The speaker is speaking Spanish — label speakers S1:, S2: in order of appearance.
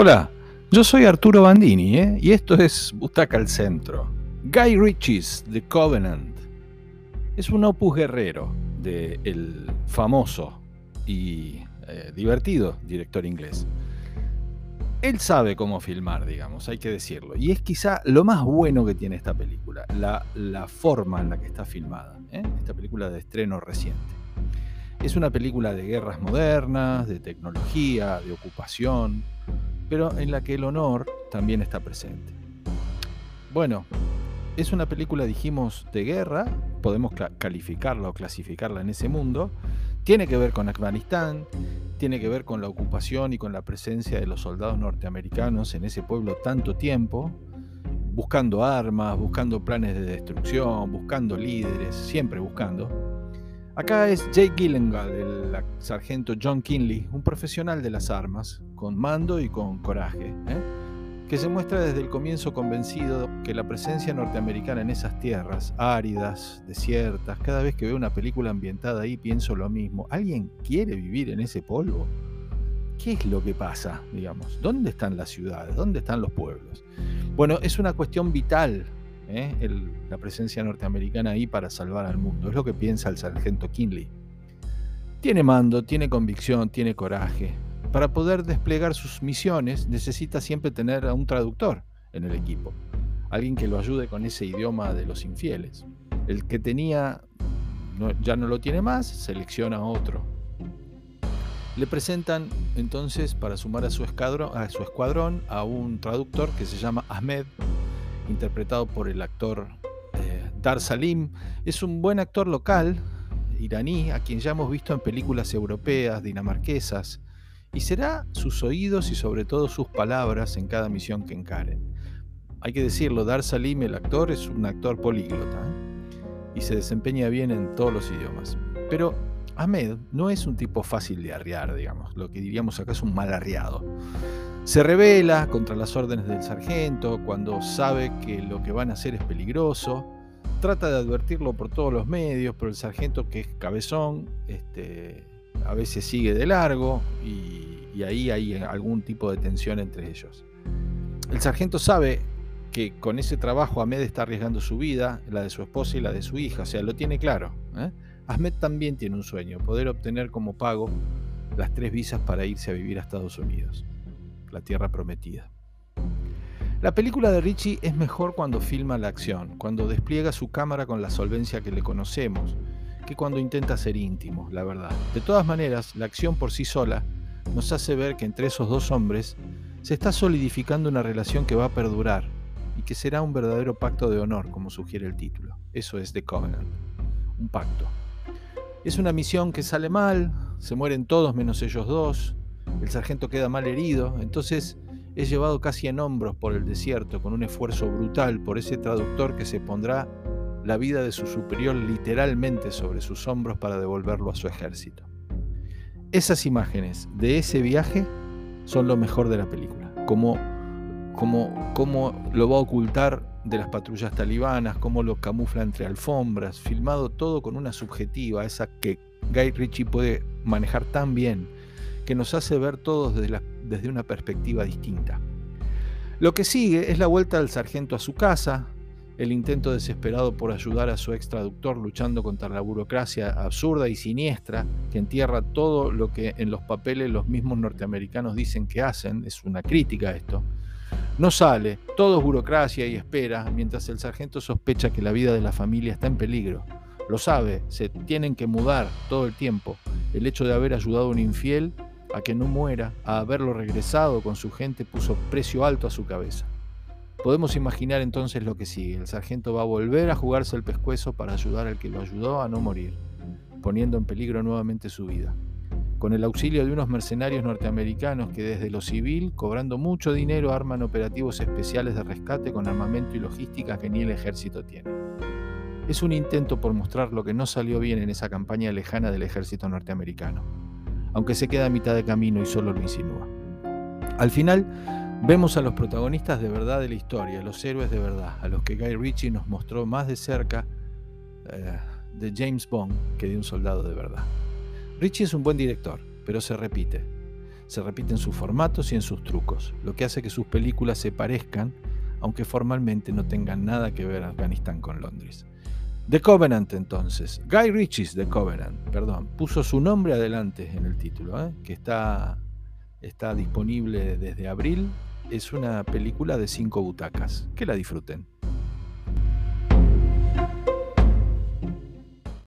S1: Hola, yo soy Arturo Bandini ¿eh? y esto es Butaca al Centro. Guy Ritchie's The Covenant es un opus guerrero del famoso y eh, divertido director inglés. Él sabe cómo filmar, digamos, hay que decirlo. Y es quizá lo más bueno que tiene esta película, la, forma en la que está filmada. ¿eh? Esta película de estreno reciente. Es una película de guerras modernas, de tecnología, de ocupación, pero en la que el honor también está presente. Bueno, es una película, dijimos, de guerra, podemos calificarla o clasificarla en ese mundo, tiene que ver con Afganistán, tiene que ver con la ocupación y con la presencia de los soldados norteamericanos en ese pueblo tanto tiempo, buscando armas, buscando planes de destrucción, buscando líderes, siempre buscando. Acá es Jake Gyllenhaal, el sargento John Kinley, un profesional de las armas, con mando y con coraje, ¿eh? que se muestra desde el comienzo convencido que la presencia norteamericana en esas tierras áridas, desiertas, cada vez que veo una película ambientada ahí pienso lo mismo. ¿Alguien quiere vivir en ese polvo? ¿Qué es lo que pasa, digamos? ¿Dónde están las ciudades? ¿Dónde están los pueblos? Bueno, es una cuestión vital ¿eh? la presencia norteamericana ahí para salvar al mundo. Es lo que piensa el sargento Kinley. Tiene mando, tiene convicción, tiene coraje. Para poder desplegar sus misiones necesita siempre tener a un traductor en el equipo. Alguien que lo ayude con ese idioma de los infieles. El que tenía ya no lo tiene más, selecciona otro. Le presentan entonces para sumar a su, a escuadrón a un traductor que se llama Ahmed, interpretado por el actor eh, Dar Salim. Es un buen actor local, iraní, a quien ya hemos visto en películas europeas, dinamarquesas, y será sus oídos y sobre todo sus palabras en cada misión que encaren. Hay que decirlo, Dar Salim, el actor, es un actor políglota ¿eh? y se desempeña bien en todos los idiomas. Pero Ahmed no es un tipo fácil de arriar, digamos, lo que diríamos acá es un mal arriado. Se revela contra las órdenes del sargento cuando sabe que lo que van a hacer es peligroso. Trata de advertirlo por todos los medios, pero el sargento, que es cabezón, este, a veces sigue de largo y, ahí hay algún tipo de tensión entre ellos. El sargento sabe que con ese trabajo Ahmed está arriesgando su vida, la de su esposa y la de su hija, o sea, lo tiene claro. ¿eh? Ahmed también tiene un sueño, poder obtener como pago las tres visas para irse a vivir a Estados Unidos la tierra prometida. La película de Richie es mejor cuando filma la acción, cuando despliega su cámara con la solvencia que le conocemos, que cuando intenta ser íntimo, la verdad. De todas maneras, la acción por sí sola nos hace ver que entre esos dos hombres se está solidificando una relación que va a perdurar y que será un verdadero pacto de honor, como sugiere el título. Eso es The Covenant, un pacto. Es una misión que sale mal, se mueren todos menos ellos dos, el sargento queda mal herido, entonces es llevado casi en hombros por el desierto con un esfuerzo brutal por ese traductor que se pondrá la vida de su superior literalmente sobre sus hombros para devolverlo a su ejército. Esas imágenes de ese viaje son lo mejor de la película, como, como, como lo va a ocultar de las patrullas talibanas, cómo lo camufla entre alfombras, filmado todo con una subjetiva, esa que Guy Ritchie puede manejar tan bien que nos hace ver todos desde, desde una perspectiva distinta. Lo que sigue es la vuelta del sargento a su casa, el intento desesperado por ayudar a su ex traductor luchando contra la burocracia absurda y siniestra que entierra todo lo que en los papeles los mismos norteamericanos dicen que hacen, es una crítica esto. No sale, todo es burocracia y espera, mientras el sargento sospecha que la vida de la familia está en peligro. Lo sabe, se tienen que mudar todo el tiempo. El hecho de haber ayudado a un infiel a que no muera, a haberlo regresado con su gente, puso precio alto a su cabeza. Podemos imaginar entonces lo que sigue. El sargento va a volver a jugarse el pescuezo para ayudar al que lo ayudó a no morir, poniendo en peligro nuevamente su vida. Con el auxilio de unos mercenarios norteamericanos que desde lo civil, cobrando mucho dinero, arman operativos especiales de rescate con armamento y logística que ni el ejército tiene. Es un intento por mostrar lo que no salió bien en esa campaña lejana del ejército norteamericano aunque se queda a mitad de camino y solo lo insinúa. Al final, vemos a los protagonistas de verdad de la historia, los héroes de verdad, a los que Guy Ritchie nos mostró más de cerca eh, de James Bond que de un soldado de verdad. Ritchie es un buen director, pero se repite. Se repiten sus formatos y en sus trucos, lo que hace que sus películas se parezcan, aunque formalmente no tengan nada que ver Afganistán con Londres. The Covenant entonces, Guy Ritchie's The Covenant, perdón, puso su nombre adelante en el título, ¿eh? que está, está disponible desde abril. Es una película de cinco butacas. Que la disfruten.